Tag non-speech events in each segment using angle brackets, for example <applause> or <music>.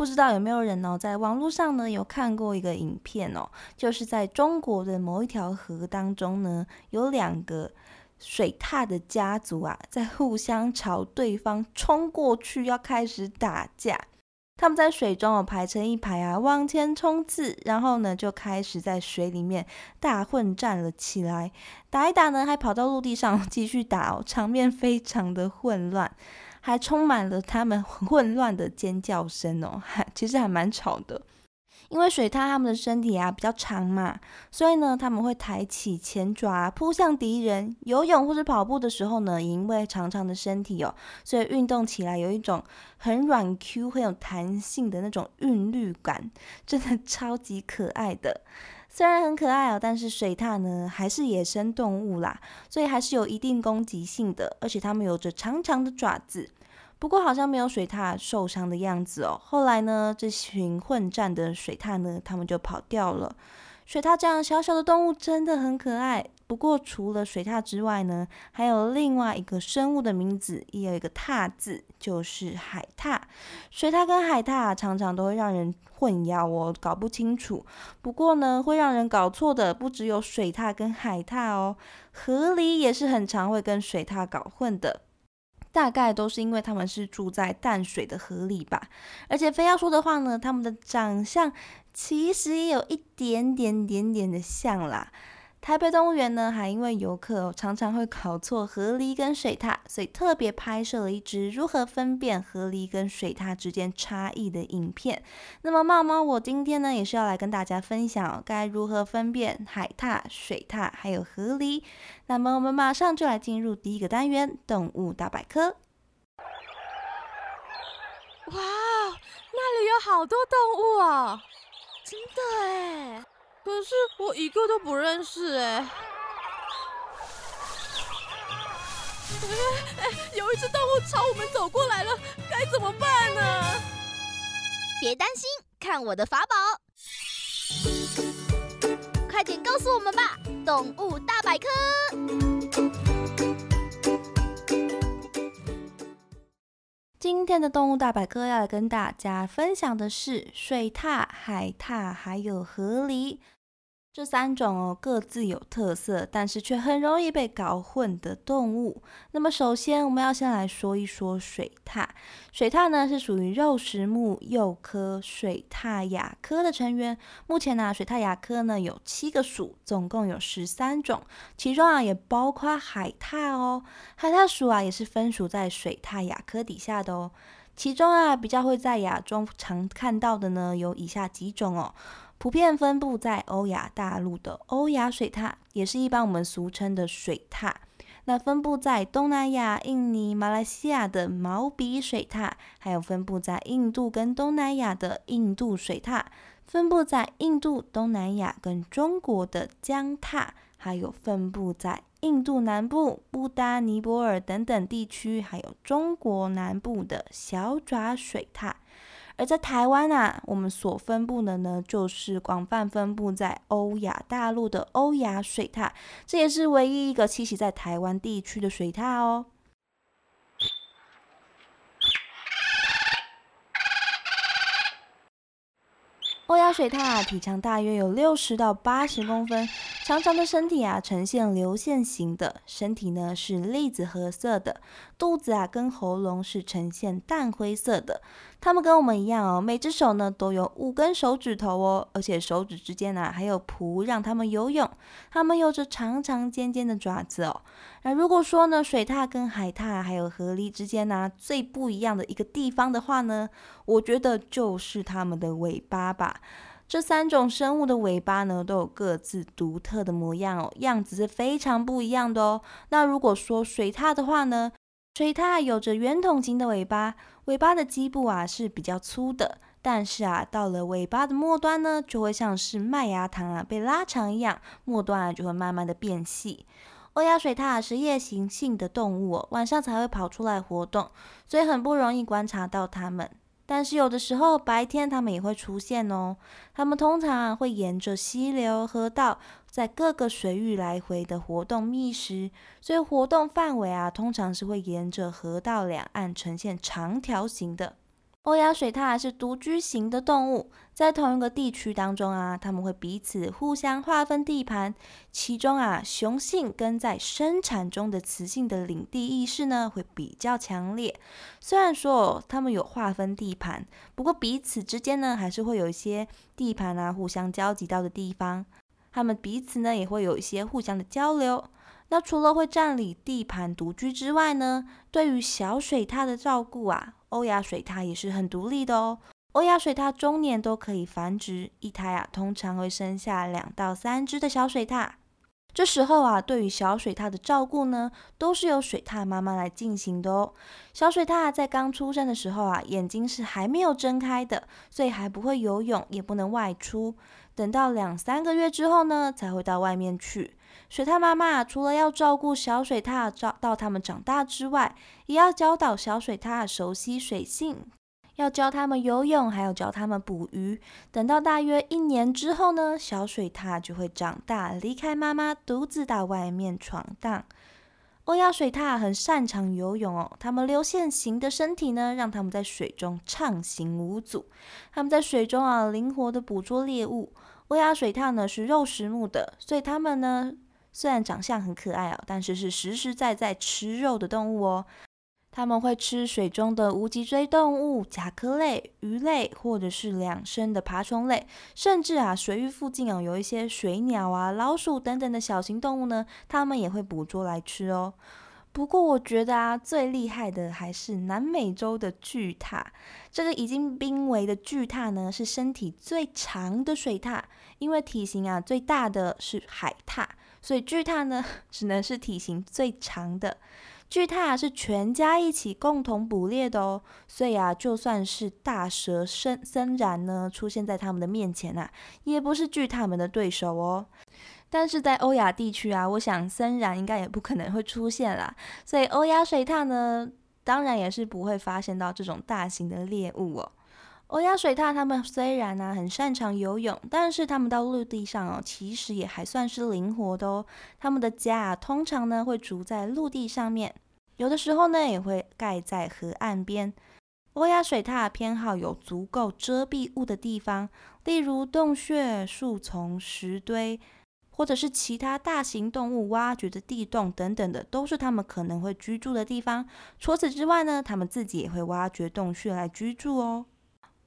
不知道有没有人哦，在网络上呢有看过一个影片哦，就是在中国的某一条河当中呢，有两个水獭的家族啊，在互相朝对方冲过去，要开始打架。他们在水中哦排成一排啊，往前冲刺，然后呢就开始在水里面大混战了起来。打一打呢，还跑到陆地上 <laughs> 继续打哦，场面非常的混乱。还充满了他们混乱的尖叫声哦，还其实还蛮吵的。因为水獭它们的身体啊比较长嘛，所以呢他们会抬起前爪扑向敌人。游泳或者跑步的时候呢，因为长长的身体哦，所以运动起来有一种很软 Q、很有弹性的那种韵律感，真的超级可爱的。虽然很可爱哦，但是水獭呢还是野生动物啦，所以还是有一定攻击性的，而且它们有着长长的爪子。不过好像没有水獭受伤的样子哦。后来呢，这群混战的水獭呢，它们就跑掉了。水獭这样小小的动物真的很可爱。不过除了水獭之外呢，还有另外一个生物的名字也有一个“踏”字，就是海獭。水獭跟海獭常常都会让人混淆哦，搞不清楚。不过呢，会让人搞错的不只有水獭跟海獭哦，河狸也是很常会跟水獭搞混的。大概都是因为他们是住在淡水的河里吧。而且非要说的话呢，他们的长相其实也有一点点点点的像啦。台北动物园呢，还因为游客常常会搞错河狸跟水獭，所以特别拍摄了一支如何分辨河狸跟水獭之间差异的影片。那么猫猫，我今天呢也是要来跟大家分享该如何分辨海獭、水獭还有河狸。那么我们马上就来进入第一个单元——动物大百科。哇，那里有好多动物啊！真的哎。可是我一个都不认识哎！哎哎，有一只动物朝我们走过来了，该怎么办呢？别担心，看我的法宝！快点告诉我们吧，动物大百科。今天的动物大百科要来跟大家分享的是水獭、海獭还有河狸这三种哦，各自有特色，但是却很容易被搞混的动物。那么首先我们要先来说一说水獭。水獭呢是属于肉食目鼬科水獭亚科的成员。目前呢，水獭亚科呢有七个属，总共有十三种，其中啊也包括海獭哦。海獭属啊也是分属在水獭亚科底下的哦。其中啊比较会在亚洲常看到的呢有以下几种哦，普遍分布在欧亚大陆的欧亚水獭，也是一般我们俗称的水獭。那分布在东南亚、印尼、马来西亚的毛鼻水獭，还有分布在印度跟东南亚的印度水獭，分布在印度、东南亚跟中国的江獭，还有分布在印度南部、布达尼泊尔等等地区，还有中国南部的小爪水獭。而在台湾啊，我们所分布的呢，就是广泛分布在欧亚大陆的欧亚水獭，这也是唯一一个栖息在台湾地区的水獭哦。欧亚水獭体长大约有六十到八十公分，长长的身体啊呈现流线型的，身体呢是栗子褐色的，肚子啊跟喉咙是呈现淡灰色的。它们跟我们一样哦，每只手呢都有五根手指头哦，而且手指之间呢还有蹼让它们游泳。它们有着长长尖尖的爪子哦。那如果说呢水獭跟海獭还有河狸之间呢最不一样的一个地方的话呢，我觉得就是它们的尾巴吧。这三种生物的尾巴呢，都有各自独特的模样哦，样子是非常不一样的哦。那如果说水獭的话呢，水獭有着圆筒形的尾巴，尾巴的基部啊是比较粗的，但是啊，到了尾巴的末端呢，就会像是麦芽糖啊被拉长一样，末端啊就会慢慢的变细。欧亚水獭是夜行性的动物，晚上才会跑出来活动，所以很不容易观察到它们。但是有的时候白天它们也会出现哦。它们通常会沿着溪流、河道，在各个水域来回的活动觅食，所以活动范围啊，通常是会沿着河道两岸呈现长条形的。欧亚水獭是独居型的动物，在同一个地区当中啊，他们会彼此互相划分地盘。其中啊，雄性跟在生产中的雌性的领地意识呢，会比较强烈。虽然说他们有划分地盘，不过彼此之间呢，还是会有一些地盘啊互相交集到的地方。他们彼此呢，也会有一些互相的交流。那除了会占领地盘独居之外呢，对于小水獭的照顾啊。欧亚水獭也是很独立的哦。欧亚水獭终年都可以繁殖，一胎啊通常会生下两到三只的小水獭。这时候啊，对于小水獭的照顾呢，都是由水獭妈妈来进行的哦。小水獭在刚出生的时候啊，眼睛是还没有睁开的，所以还不会游泳，也不能外出。等到两三个月之后呢，才会到外面去。水獭妈妈除了要照顾小水獭，照到它们长大之外，也要教导小水獭熟悉水性，要教它们游泳，还要教它们捕鱼。等到大约一年之后呢，小水獭就会长大，离开妈妈，独自到外面闯荡。欧亚水獭很擅长游泳哦，它们流线型的身体呢，让它们在水中畅行无阻。它们在水中啊，灵活的捕捉猎物。欧亚水獭呢是肉食目的，所以它们呢。虽然长相很可爱哦，但是是实实在在吃肉的动物哦。他们会吃水中的无脊椎动物、甲壳类、鱼类，或者是两身的爬虫类，甚至啊，水域附近哦有一些水鸟啊、老鼠等等的小型动物呢，它们也会捕捉来吃哦。不过我觉得啊，最厉害的还是南美洲的巨獭。这个已经濒危的巨獭呢，是身体最长的水獭，因为体型啊最大的是海獭。所以巨獭呢，<laughs> 只能是体型最长的。巨獭是全家一起共同捕猎的哦，所以啊，就算是大蛇森森然呢出现在他们的面前啊，也不是巨獭们的对手哦。但是在欧亚地区啊，我想森然应该也不可能会出现啦。所以欧亚水獭呢，当然也是不会发现到这种大型的猎物哦。欧亚水獭它们虽然呢很擅长游泳，但是它们到陆地上哦，其实也还算是灵活的哦。它们的家，通常呢会筑在陆地上面，有的时候呢也会盖在河岸边。欧亚水獭偏好有足够遮蔽物的地方，例如洞穴、树丛、石堆，或者是其他大型动物挖掘的地洞等等的，都是它们可能会居住的地方。除此之外呢，它们自己也会挖掘洞穴来居住哦。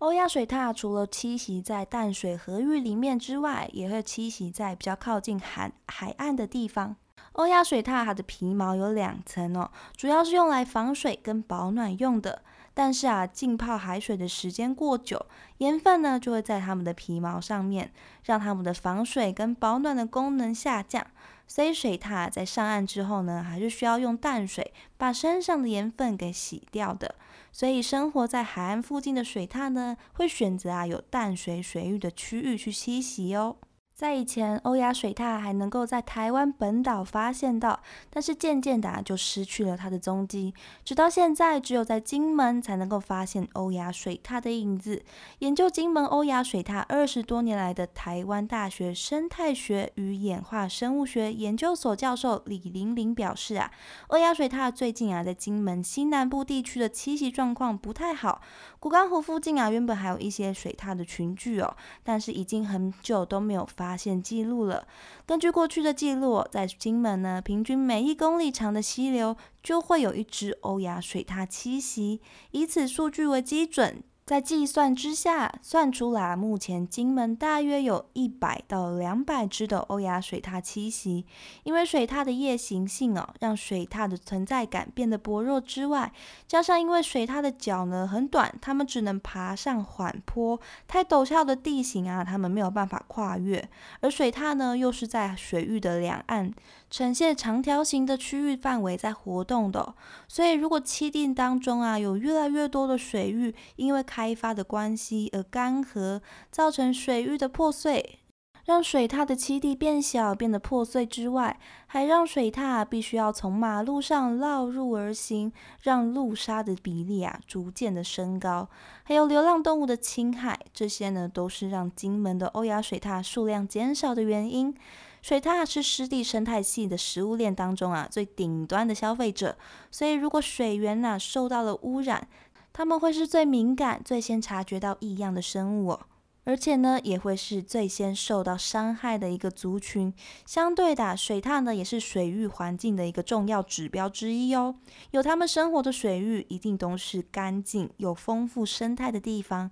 欧亚水獭除了栖息在淡水河域里面之外，也会栖息在比较靠近海海岸的地方。欧亚水獭它的皮毛有两层哦，主要是用来防水跟保暖用的。但是啊，浸泡海水的时间过久，盐分呢就会在它们的皮毛上面，让它们的防水跟保暖的功能下降。所以水獭在上岸之后呢，还是需要用淡水把身上的盐分给洗掉的。所以生活在海岸附近的水獭呢，会选择啊有淡水水域的区域去栖息哦。在以前，欧亚水獭还能够在台湾本岛发现到，但是渐渐的就失去了它的踪迹。直到现在，只有在金门才能够发现欧亚水獭的影子。研究金门欧亚水獭二十多年来的台湾大学生态学与演化生物学研究所教授李玲玲表示啊，欧亚水獭最近啊在金门西南部地区的栖息状况不太好。古干湖附近啊，原本还有一些水獭的群聚哦，但是已经很久都没有发发现记录了。根据过去的记录，在金门呢，平均每一公里长的溪流就会有一只欧亚水獭栖息，以此数据为基准。在计算之下，算出来目前金门大约有一百到两百只的欧亚水獭栖息。因为水獭的夜行性哦，让水獭的存在感变得薄弱之外，加上因为水獭的脚呢很短，它们只能爬上缓坡，太陡峭的地形啊，它们没有办法跨越。而水獭呢，又是在水域的两岸。呈现长条形的区域范围在活动的，所以如果栖地当中啊有越来越多的水域因为开发的关系而干涸，造成水域的破碎，让水獭的栖地变小变得破碎之外，还让水獭必须要从马路上绕路而行，让路沙的比例啊逐渐的升高，还有流浪动物的侵害，这些呢都是让金门的欧亚水獭数量减少的原因。水獭是湿地生态系的食物链当中啊最顶端的消费者，所以如果水源呐受到了污染，它们会是最敏感、最先察觉到异样的生物哦，而且呢也会是最先受到伤害的一个族群。相对的，水獭呢也是水域环境的一个重要指标之一哦，有它们生活的水域一定都是干净、有丰富生态的地方。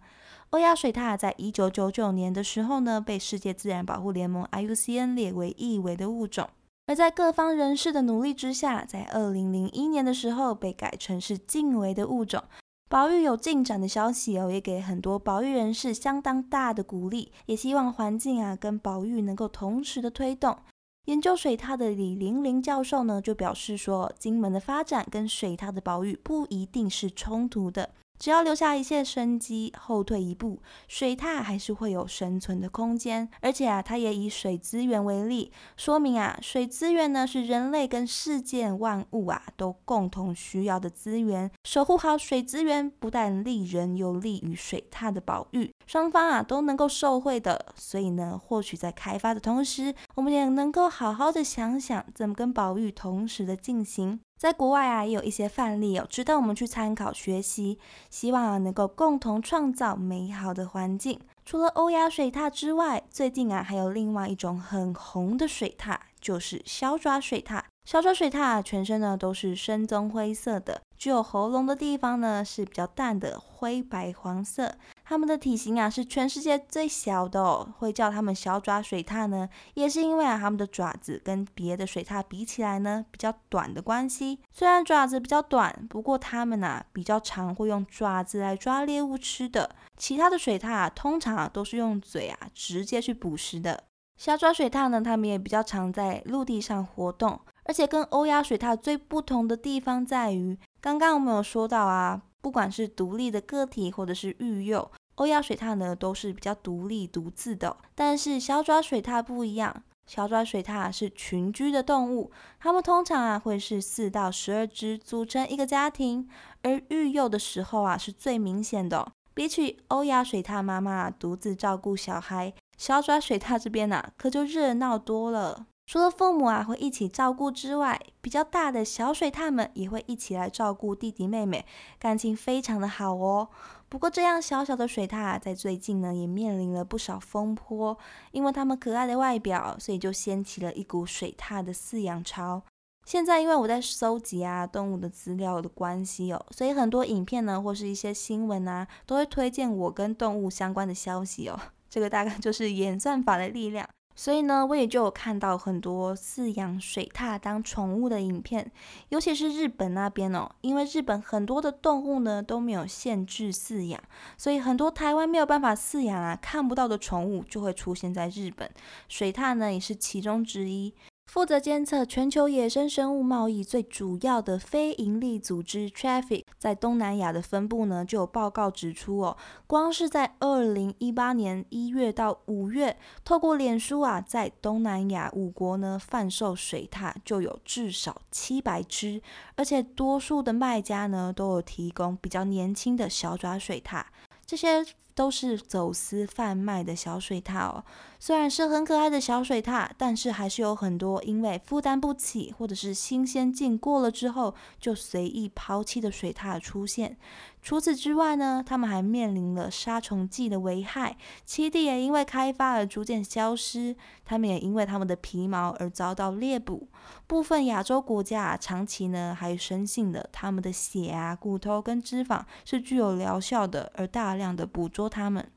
欧亚水獭在一九九九年的时候呢，被世界自然保护联盟 IUCN 列为易危的物种。而在各方人士的努力之下，在二零零一年的时候被改成是近危的物种。保育有进展的消息哦，也给很多保育人士相当大的鼓励，也希望环境啊跟保育能够同时的推动。研究水獭的李玲玲教授呢，就表示说，金门的发展跟水獭的保育不一定是冲突的。只要留下一些生机，后退一步，水獭还是会有生存的空间。而且啊，它也以水资源为例，说明啊，水资源呢是人类跟世界万物啊都共同需要的资源。守护好水资源，不但利人，又利于水獭的保育，双方啊都能够受惠的。所以呢，或许在开发的同时，我们也能够好好的想想，怎么跟保育同时的进行。在国外啊，也有一些范例哦，值得我们去参考学习。希望啊，能够共同创造美好的环境。除了欧亚水獭之外，最近啊，还有另外一种很红的水獭，就是小爪水獭。小爪水獭全身呢都是深棕灰色的。只有喉咙的地方呢是比较淡的灰白黄色，它们的体型啊是全世界最小的哦。会叫它们小爪水獭呢，也是因为啊它们的爪子跟别的水獭比起来呢比较短的关系。虽然爪子比较短，不过它们啊比较常会用爪子来抓猎物吃的。其他的水獭啊通常啊都是用嘴啊直接去捕食的。小爪水獭呢，它们也比较常在陆地上活动，而且跟欧亚水獭最不同的地方在于。刚刚我们有说到啊，不管是独立的个体或者是育幼，欧亚水獭呢都是比较独立独自的。但是小爪水獭不一样，小爪水獭是群居的动物，它们通常啊会是四到十二只组成一个家庭，而育幼的时候啊是最明显的。比起欧亚水獭妈妈独自照顾小孩，小爪水獭这边呢可就热闹多了。除了父母啊会一起照顾之外，比较大的小水獭们也会一起来照顾弟弟妹妹，感情非常的好哦。不过这样小小的水獭在最近呢也面临了不少风波，因为它们可爱的外表，所以就掀起了一股水獭的饲养潮。现在因为我在搜集啊动物的资料的关系哦，所以很多影片呢或是一些新闻啊都会推荐我跟动物相关的消息哦。这个大概就是演算法的力量。所以呢，我也就有看到很多饲养水獭当宠物的影片，尤其是日本那边哦，因为日本很多的动物呢都没有限制饲养，所以很多台湾没有办法饲养啊看不到的宠物就会出现在日本，水獭呢也是其中之一。负责监测全球野生生物贸易最主要的非营利组织 Traffic 在东南亚的分部呢，就有报告指出哦，光是在二零一八年一月到五月，透过脸书啊，在东南亚五国呢贩售水獭就有至少七百只，而且多数的卖家呢都有提供比较年轻的小爪水獭，这些。都是走私贩卖的小水獭哦，虽然是很可爱的小水獭，但是还是有很多因为负担不起或者是新鲜劲过了之后就随意抛弃的水獭出现。除此之外呢，他们还面临了杀虫剂的危害，栖地也因为开发而逐渐消失。他们也因为他们的皮毛而遭到猎捕。部分亚洲国家啊，长期呢还深信的他们的血啊、骨头跟脂肪是具有疗效的，而大量的捕捉它们。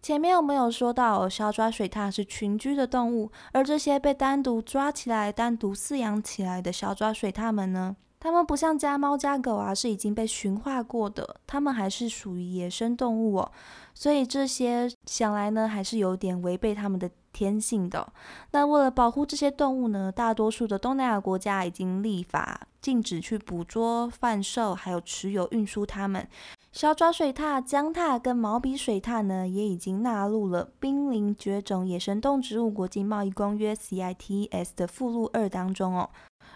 前面有没有说到小爪水獭是群居的动物？而这些被单独抓起来、单独饲养起来的小爪水獭们呢？它们不像家猫家狗啊，是已经被驯化过的，它们还是属于野生动物哦，所以这些想来呢，还是有点违背它们的天性的。那为了保护这些动物呢，大多数的东南亚国家已经立法禁止去捕捉、贩售，还有持有、运输它们。小爪水獭、江獭跟毛笔水獭呢，也已经纳入了《濒临绝种野生动植物国际贸易公约 （CITES） 的附录二当中哦。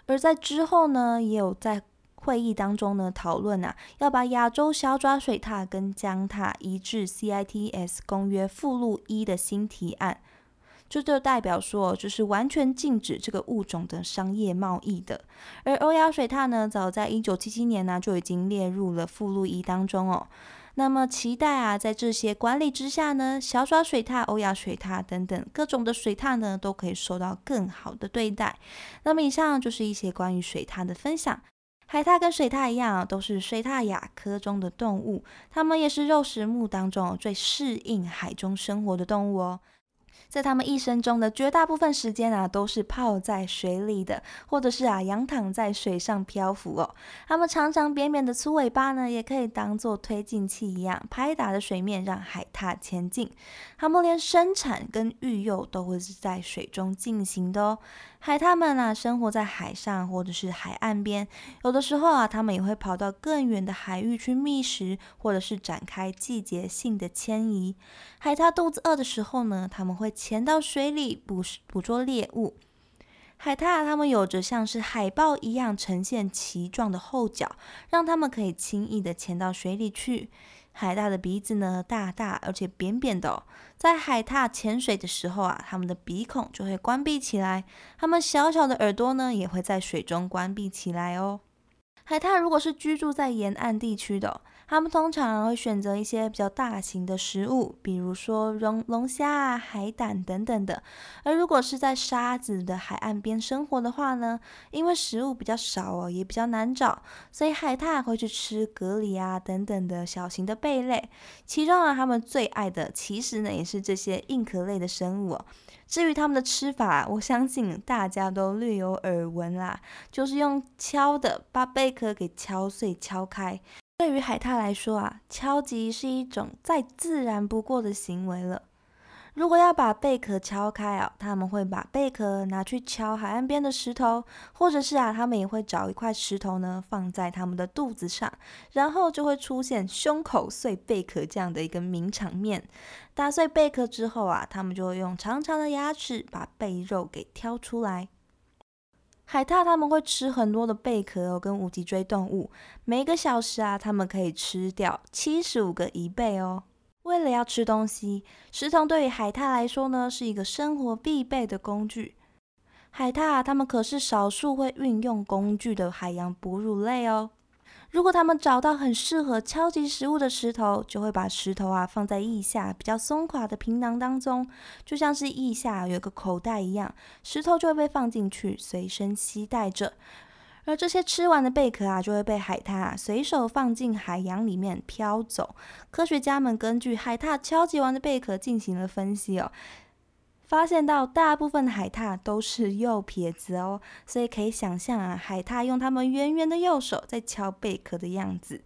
而在之后呢，也有在会议当中呢讨论啊，要把亚洲小爪水獭跟江獭移至 CITES 公约附录一的新提案，这就代表说，就是完全禁止这个物种的商业贸易的。而欧亚水獭呢，早在一九七七年呢就已经列入了附录一当中哦。那么期待啊，在这些管理之下呢，小爪水獭、欧亚水獭等等各种的水獭呢，都可以受到更好的对待。那么以上就是一些关于水獭的分享。海獭跟水獭一样，都是水獭亚科中的动物，它们也是肉食目当中最适应海中生活的动物哦。在他们一生中的绝大部分时间啊，都是泡在水里的，或者是啊仰躺在水上漂浮哦。它们长长扁扁的粗尾巴呢，也可以当做推进器一样，拍打着水面让海獭前进。它们连生产跟育幼都会是在水中进行的哦。海獭们啊，生活在海上或者是海岸边，有的时候啊，它们也会跑到更远的海域去觅食，或者是展开季节性的迁移。海獭肚子饿的时候呢，它们会潜到水里捕捕捉猎物。海獭它们有着像是海豹一样呈现鳍状的后脚，让它们可以轻易的潜到水里去。海獭的鼻子呢，大大而且扁扁的，在海獭潜水的时候啊，它们的鼻孔就会关闭起来，它们小小的耳朵呢，也会在水中关闭起来哦。海獭如果是居住在沿岸地区的。它们通常会选择一些比较大型的食物，比如说龙龙虾啊、海胆等等的。而如果是在沙子的海岸边生活的话呢，因为食物比较少哦，也比较难找，所以海獭会去吃蛤蜊啊等等的小型的贝类。其中啊，它们最爱的其实呢，也是这些硬壳类的生物哦。至于它们的吃法，我相信大家都略有耳闻啦，就是用敲的，把贝壳给敲碎、敲开。对于海獭来说啊，敲击是一种再自然不过的行为了。如果要把贝壳敲开啊，他们会把贝壳拿去敲海岸边的石头，或者是啊，他们也会找一块石头呢放在他们的肚子上，然后就会出现胸口碎贝壳这样的一个名场面。打碎贝壳之后啊，他们就会用长长的牙齿把贝肉给挑出来。海獭他们会吃很多的贝壳哦，跟无脊椎动物。每个小时啊，他们可以吃掉七十五个一倍哦。为了要吃东西，食虫对于海獭来说呢，是一个生活必备的工具。海獭他们可是少数会运用工具的海洋哺乳类哦。如果他们找到很适合敲击食物的石头，就会把石头啊放在腋下比较松垮的皮囊当中，就像是腋下有个口袋一样，石头就会被放进去，随身携带着。而这些吃完的贝壳啊，就会被海獭随手放进海洋里面飘走。科学家们根据海獭敲击完的贝壳进行了分析哦。发现到大部分的海獭都是右撇子哦，所以可以想象啊，海獭用它们圆圆的右手在敲贝壳的样子。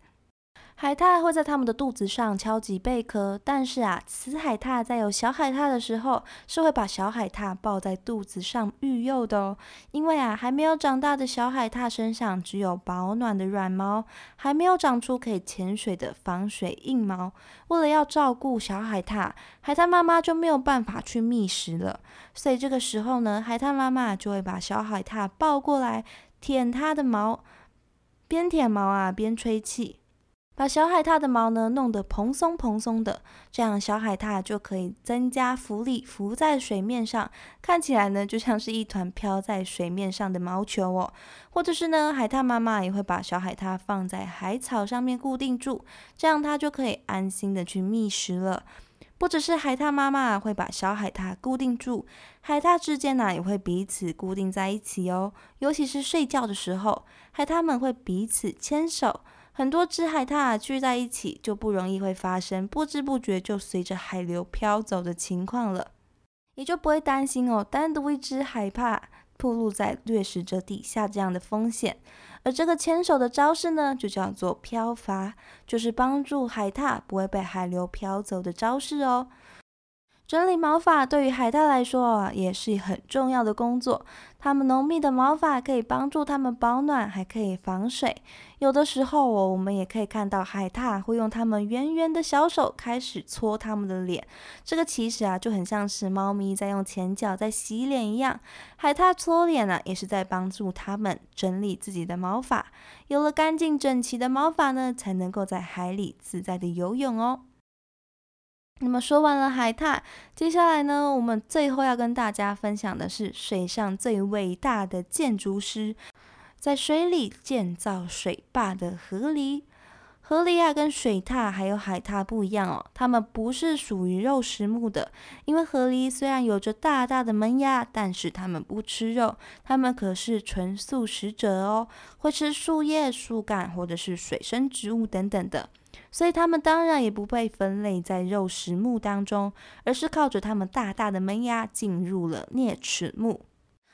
海獭会在它们的肚子上敲击贝壳，但是啊，雌海獭在有小海獭的时候，是会把小海獭抱在肚子上育幼的哦。因为啊，还没有长大的小海獭身上只有保暖的软毛，还没有长出可以潜水的防水硬毛。为了要照顾小海獭，海獭妈妈就没有办法去觅食了。所以这个时候呢，海獭妈妈就会把小海獭抱过来，舔它的毛，边舔毛啊边吹气。把小海獭的毛呢弄得蓬松蓬松的，这样小海獭就可以增加浮力，浮在水面上，看起来呢就像是一团飘在水面上的毛球哦。或者是呢，海獭妈妈也会把小海獭放在海草上面固定住，这样它就可以安心的去觅食了。不只是海獭妈妈会把小海獭固定住，海獭之间呢也会彼此固定在一起哦。尤其是睡觉的时候，海獭们会彼此牵手。很多只海獭聚在一起，就不容易会发生不知不觉就随着海流飘走的情况了，也就不会担心哦，单独一只海獭暴露在掠食者底下这样的风险。而这个牵手的招式呢，就叫做漂筏，就是帮助海獭不会被海流飘走的招式哦。整理毛发对于海獭来说啊，也是很重要的工作。它们浓密的毛发可以帮助它们保暖，还可以防水。有的时候哦，我们也可以看到海獭会用它们圆圆的小手开始搓它们的脸。这个其实啊，就很像是猫咪在用前脚在洗脸一样。海獭搓脸呢，也是在帮助它们整理自己的毛发。有了干净整齐的毛发呢，才能够在海里自在的游泳哦。那么说完了海獭，接下来呢，我们最后要跟大家分享的是水上最伟大的建筑师，在水里建造水坝的河狸。河狸啊，跟水獭还有海獭不一样哦，它们不是属于肉食目的。因为河狸虽然有着大大的门牙，但是它们不吃肉，它们可是纯素食者哦，会吃树叶、树干或者是水生植物等等的。所以它们当然也不被分类在肉食目当中，而是靠着它们大大的门牙进入了啮齿目。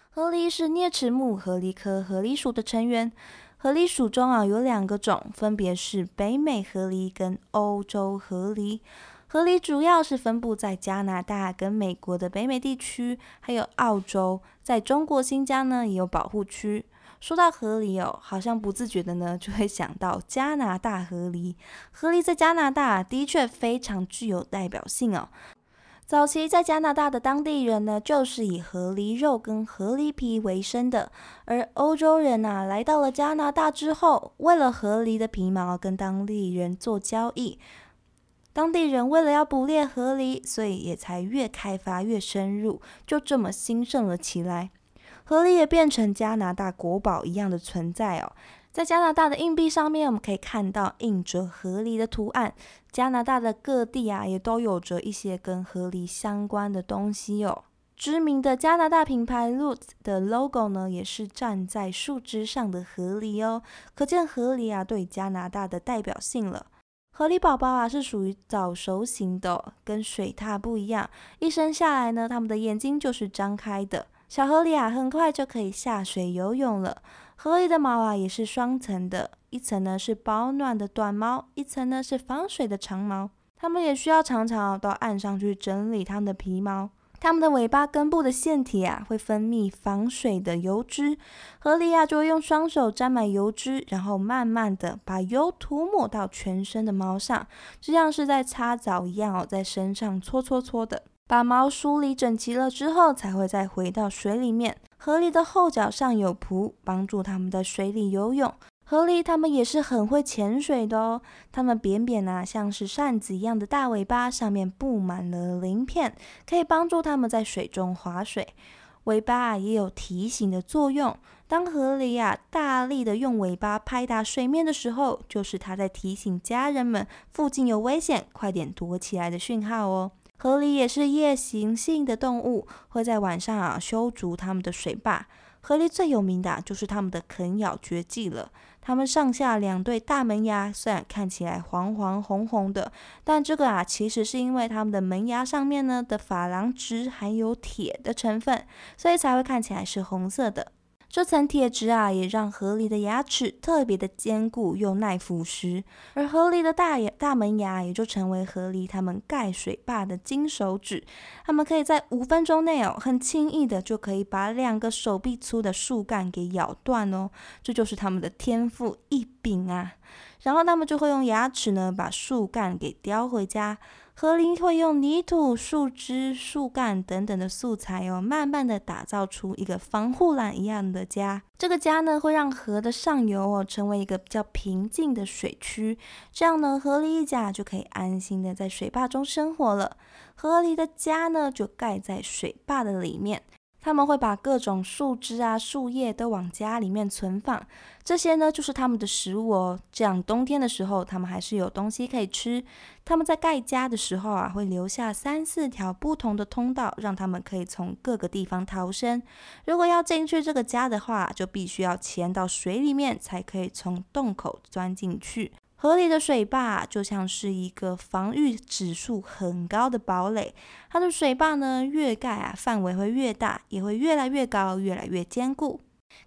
河狸是啮齿目河狸科河狸属的成员。河狸属中啊有两个种，分别是北美河狸跟欧洲河狸。河狸主要是分布在加拿大跟美国的北美地区，还有澳洲，在中国新疆呢也有保护区。说到河狸哦，好像不自觉的呢，就会想到加拿大河狸。河狸在加拿大的确非常具有代表性哦。早期在加拿大的当地人呢，就是以河狸肉跟河狸皮为生的。而欧洲人呐，来到了加拿大之后，为了河狸的皮毛跟当地人做交易。当地人为了要捕猎河狸，所以也才越开发越深入，就这么兴盛了起来。河狸也变成加拿大国宝一样的存在哦，在加拿大的硬币上面，我们可以看到印着河狸的图案。加拿大的各地啊，也都有着一些跟河狸相关的东西哦。知名的加拿大品牌 Roots 的 logo 呢，也是站在树枝上的河狸哦，可见河狸啊对加拿大的代表性了。河狸宝宝啊是属于早熟型的，跟水獭不一样，一生下来呢，它们的眼睛就是张开的。小河狸啊，很快就可以下水游泳了。河狸的毛啊，也是双层的，一层呢是保暖的短毛，一层呢是防水的长毛。它们也需要常常到岸上去整理它们的皮毛。它们的尾巴根部的腺体啊，会分泌防水的油脂。河狸啊，就会用双手沾满油脂，然后慢慢的把油涂抹到全身的毛上，就像是在擦澡一样哦，在身上搓搓搓的。把毛梳理整齐了之后，才会再回到水里面。河狸的后脚上有蹼，帮助它们在水里游泳。河狸它们也是很会潜水的哦。它们扁扁啊，像是扇子一样的大尾巴，上面布满了鳞片，可以帮助它们在水中划水。尾巴啊也有提醒的作用。当河狸啊大力的用尾巴拍打水面的时候，就是它在提醒家人们附近有危险，快点躲起来的讯号哦。河狸也是夜行性的动物，会在晚上啊修筑它们的水坝。河狸最有名的就是它们的啃咬绝技了。它们上下两对大门牙虽然看起来黄黄红红的，但这个啊其实是因为它们的门牙上面呢的珐琅质含有铁的成分，所以才会看起来是红色的。这层铁质啊，也让河狸的牙齿特别的坚固又耐腐蚀，而河狸的大牙大门牙也就成为河狸它们盖水坝的金手指。它们可以在五分钟内哦，很轻易的就可以把两个手臂粗的树干给咬断哦，这就是它们的天赋异禀啊。然后他们就会用牙齿呢，把树干给叼回家。河狸会用泥土、树枝、树干等等的素材哦，慢慢的打造出一个防护栏一样的家。这个家呢，会让河的上游哦，成为一个比较平静的水区。这样呢，河狸一家就可以安心的在水坝中生活了。河狸的家呢，就盖在水坝的里面。他们会把各种树枝啊、树叶都往家里面存放，这些呢就是他们的食物哦。这样冬天的时候，他们还是有东西可以吃。他们在盖家的时候啊，会留下三四条不同的通道，让他们可以从各个地方逃生。如果要进去这个家的话，就必须要潜到水里面，才可以从洞口钻进去。河里的水坝就像是一个防御指数很高的堡垒，它的水坝呢越盖啊范围会越大，也会越来越高，越来越坚固，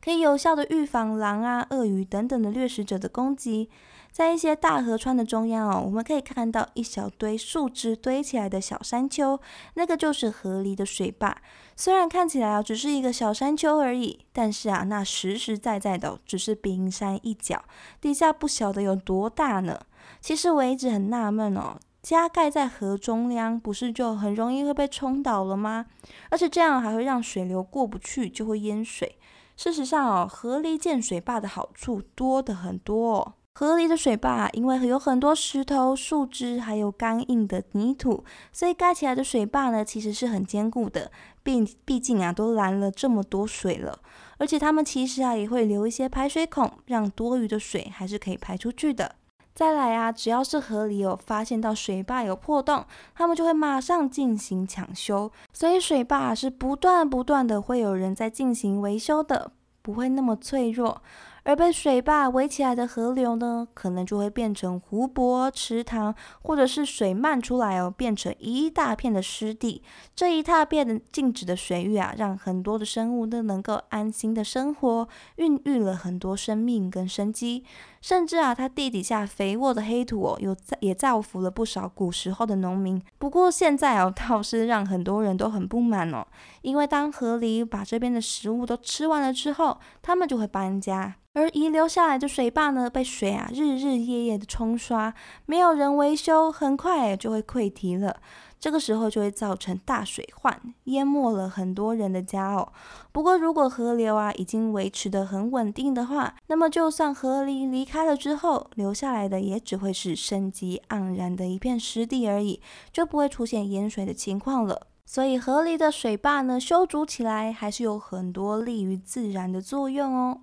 可以有效的预防狼啊、鳄鱼等等的掠食者的攻击。在一些大河川的中央哦，我们可以看到一小堆树枝堆起来的小山丘，那个就是河狸的水坝。虽然看起来啊只是一个小山丘而已，但是啊那实实在在的只是冰山一角，底下不晓得有多大呢。其实我一直很纳闷哦，加盖在河中央，不是就很容易会被冲倒了吗？而且这样还会让水流过不去，就会淹水。事实上哦，河狸建水坝的好处多的很多哦。河里的水坝，因为有很多石头、树枝，还有干硬的泥土，所以盖起来的水坝呢，其实是很坚固的。毕毕竟啊，都拦了这么多水了，而且它们其实啊，也会留一些排水孔，让多余的水还是可以排出去的。再来啊，只要是河里有发现到水坝有破洞，他们就会马上进行抢修，所以水坝是不断不断的会有人在进行维修的，不会那么脆弱。而被水坝围起来的河流呢，可能就会变成湖泊、池塘，或者是水漫出来哦，变成一大片的湿地。这一大片的静止的水域啊，让很多的生物都能够安心的生活，孕育了很多生命跟生机。甚至啊，它地底下肥沃的黑土哦，有也造福了不少古时候的农民。不过现在哦，倒是让很多人都很不满哦，因为当河狸把这边的食物都吃完了之后，他们就会搬家。而遗留下来的水坝呢，被水啊日日夜夜的冲刷，没有人维修，很快就会溃堤了。这个时候就会造成大水患，淹没了很多人的家哦。不过如果河流啊已经维持的很稳定的话，那么就算河狸离开了之后，留下来的也只会是生机盎然的一片湿地而已，就不会出现淹水的情况了。所以河狸的水坝呢，修筑起来还是有很多利于自然的作用哦。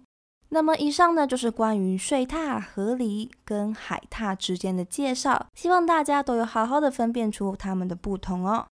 那么以上呢就是关于睡榻、河狸跟海獭之间的介绍，希望大家都有好好的分辨出它们的不同哦。